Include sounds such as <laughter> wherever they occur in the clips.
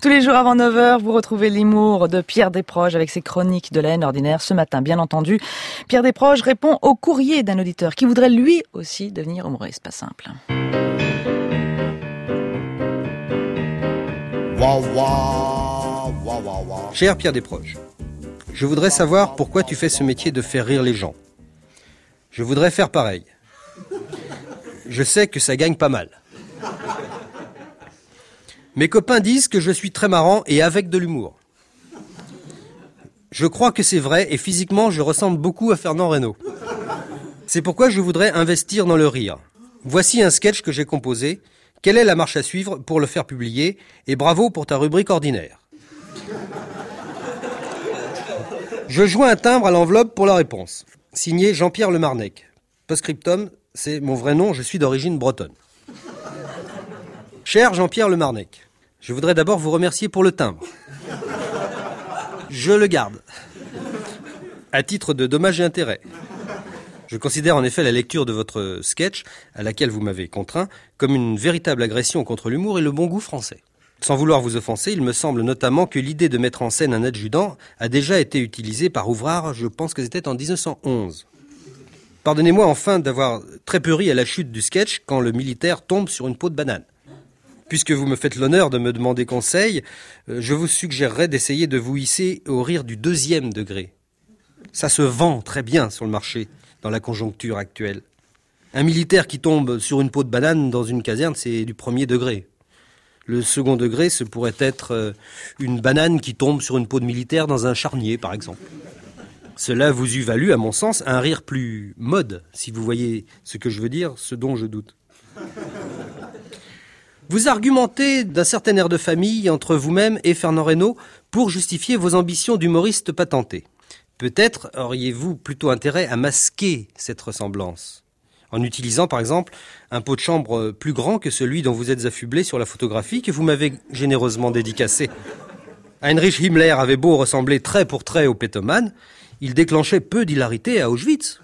Tous les jours avant 9h, vous retrouvez l'humour de Pierre Desproges avec ses chroniques de la haine ordinaire. Ce matin, bien entendu, Pierre Desproges répond au courrier d'un auditeur qui voudrait lui aussi devenir humoriste. Pas simple. Cher Pierre Desproges, je voudrais savoir pourquoi tu fais ce métier de faire rire les gens. Je voudrais faire pareil. Je sais que ça gagne pas mal. Mes copains disent que je suis très marrant et avec de l'humour. Je crois que c'est vrai et physiquement je ressemble beaucoup à Fernand Reynaud. C'est pourquoi je voudrais investir dans le rire. Voici un sketch que j'ai composé. Quelle est la marche à suivre pour le faire publier Et bravo pour ta rubrique ordinaire. Je joins un timbre à l'enveloppe pour la réponse. Signé Jean-Pierre Lemarnec. Postscriptum, c'est mon vrai nom, je suis d'origine bretonne. Cher Jean-Pierre Lemarnec, je voudrais d'abord vous remercier pour le timbre. Je le garde. À titre de dommages et intérêts. Je considère en effet la lecture de votre sketch, à laquelle vous m'avez contraint, comme une véritable agression contre l'humour et le bon goût français. Sans vouloir vous offenser, il me semble notamment que l'idée de mettre en scène un adjudant a déjà été utilisée par Ouvrard, je pense que c'était en 1911. Pardonnez-moi enfin d'avoir très peu à la chute du sketch quand le militaire tombe sur une peau de banane. Puisque vous me faites l'honneur de me demander conseil, euh, je vous suggérerais d'essayer de vous hisser au rire du deuxième degré. Ça se vend très bien sur le marché dans la conjoncture actuelle. Un militaire qui tombe sur une peau de banane dans une caserne, c'est du premier degré. Le second degré, ce pourrait être euh, une banane qui tombe sur une peau de militaire dans un charnier, par exemple. Cela vous eût valu, à mon sens, un rire plus mode, si vous voyez ce que je veux dire, ce dont je doute. Vous argumentez d'un certain air de famille entre vous-même et Fernand Reynaud pour justifier vos ambitions d'humoriste patenté. Peut-être auriez-vous plutôt intérêt à masquer cette ressemblance en utilisant par exemple un pot de chambre plus grand que celui dont vous êtes affublé sur la photographie que vous m'avez généreusement dédicacée. Heinrich Himmler avait beau ressembler trait pour trait au pétomane, il déclenchait peu d'hilarité à Auschwitz.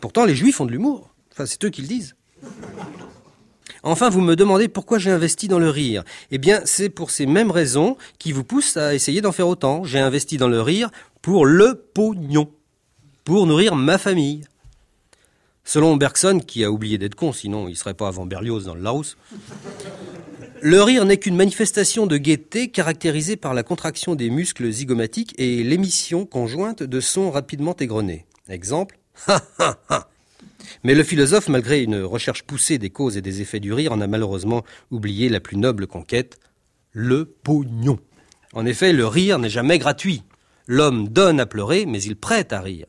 Pourtant, les juifs ont de l'humour. Enfin, c'est eux qui le disent. Enfin, vous me demandez pourquoi j'ai investi dans le rire. Eh bien, c'est pour ces mêmes raisons qui vous poussent à essayer d'en faire autant. J'ai investi dans le rire pour le pognon. Pour nourrir ma famille. Selon Bergson, qui a oublié d'être con, sinon il serait pas avant Berlioz dans le Larousse, le rire n'est qu'une manifestation de gaieté caractérisée par la contraction des muscles zygomatiques et l'émission conjointe de sons rapidement égrenés. Exemple, <laughs> ha ha ha. Mais le philosophe, malgré une recherche poussée des causes et des effets du rire, en a malheureusement oublié la plus noble conquête, le pognon. En effet, le rire n'est jamais gratuit. L'homme donne à pleurer, mais il prête à rire.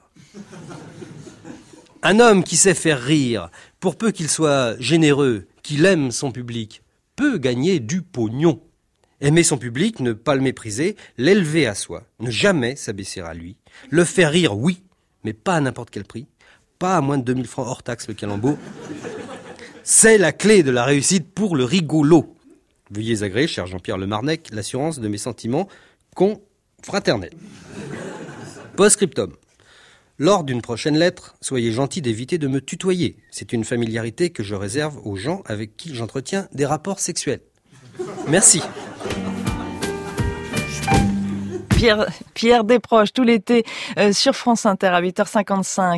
Un homme qui sait faire rire, pour peu qu'il soit généreux, qu'il aime son public, peut gagner du pognon. Aimer son public, ne pas le mépriser, l'élever à soi, ne jamais s'abaisser à lui, le faire rire, oui, mais pas à n'importe quel prix, pas à moins de 2000 francs hors taxe le calembour. C'est la clé de la réussite pour le rigolo. Veuillez agréer, cher Jean-Pierre Lemarnec, l'assurance de mes sentiments confraternels. Postscriptum. Lors d'une prochaine lettre, soyez gentil d'éviter de me tutoyer. C'est une familiarité que je réserve aux gens avec qui j'entretiens des rapports sexuels. Merci. Pierre, Pierre Desproges tout l'été euh, sur France Inter à 8h55.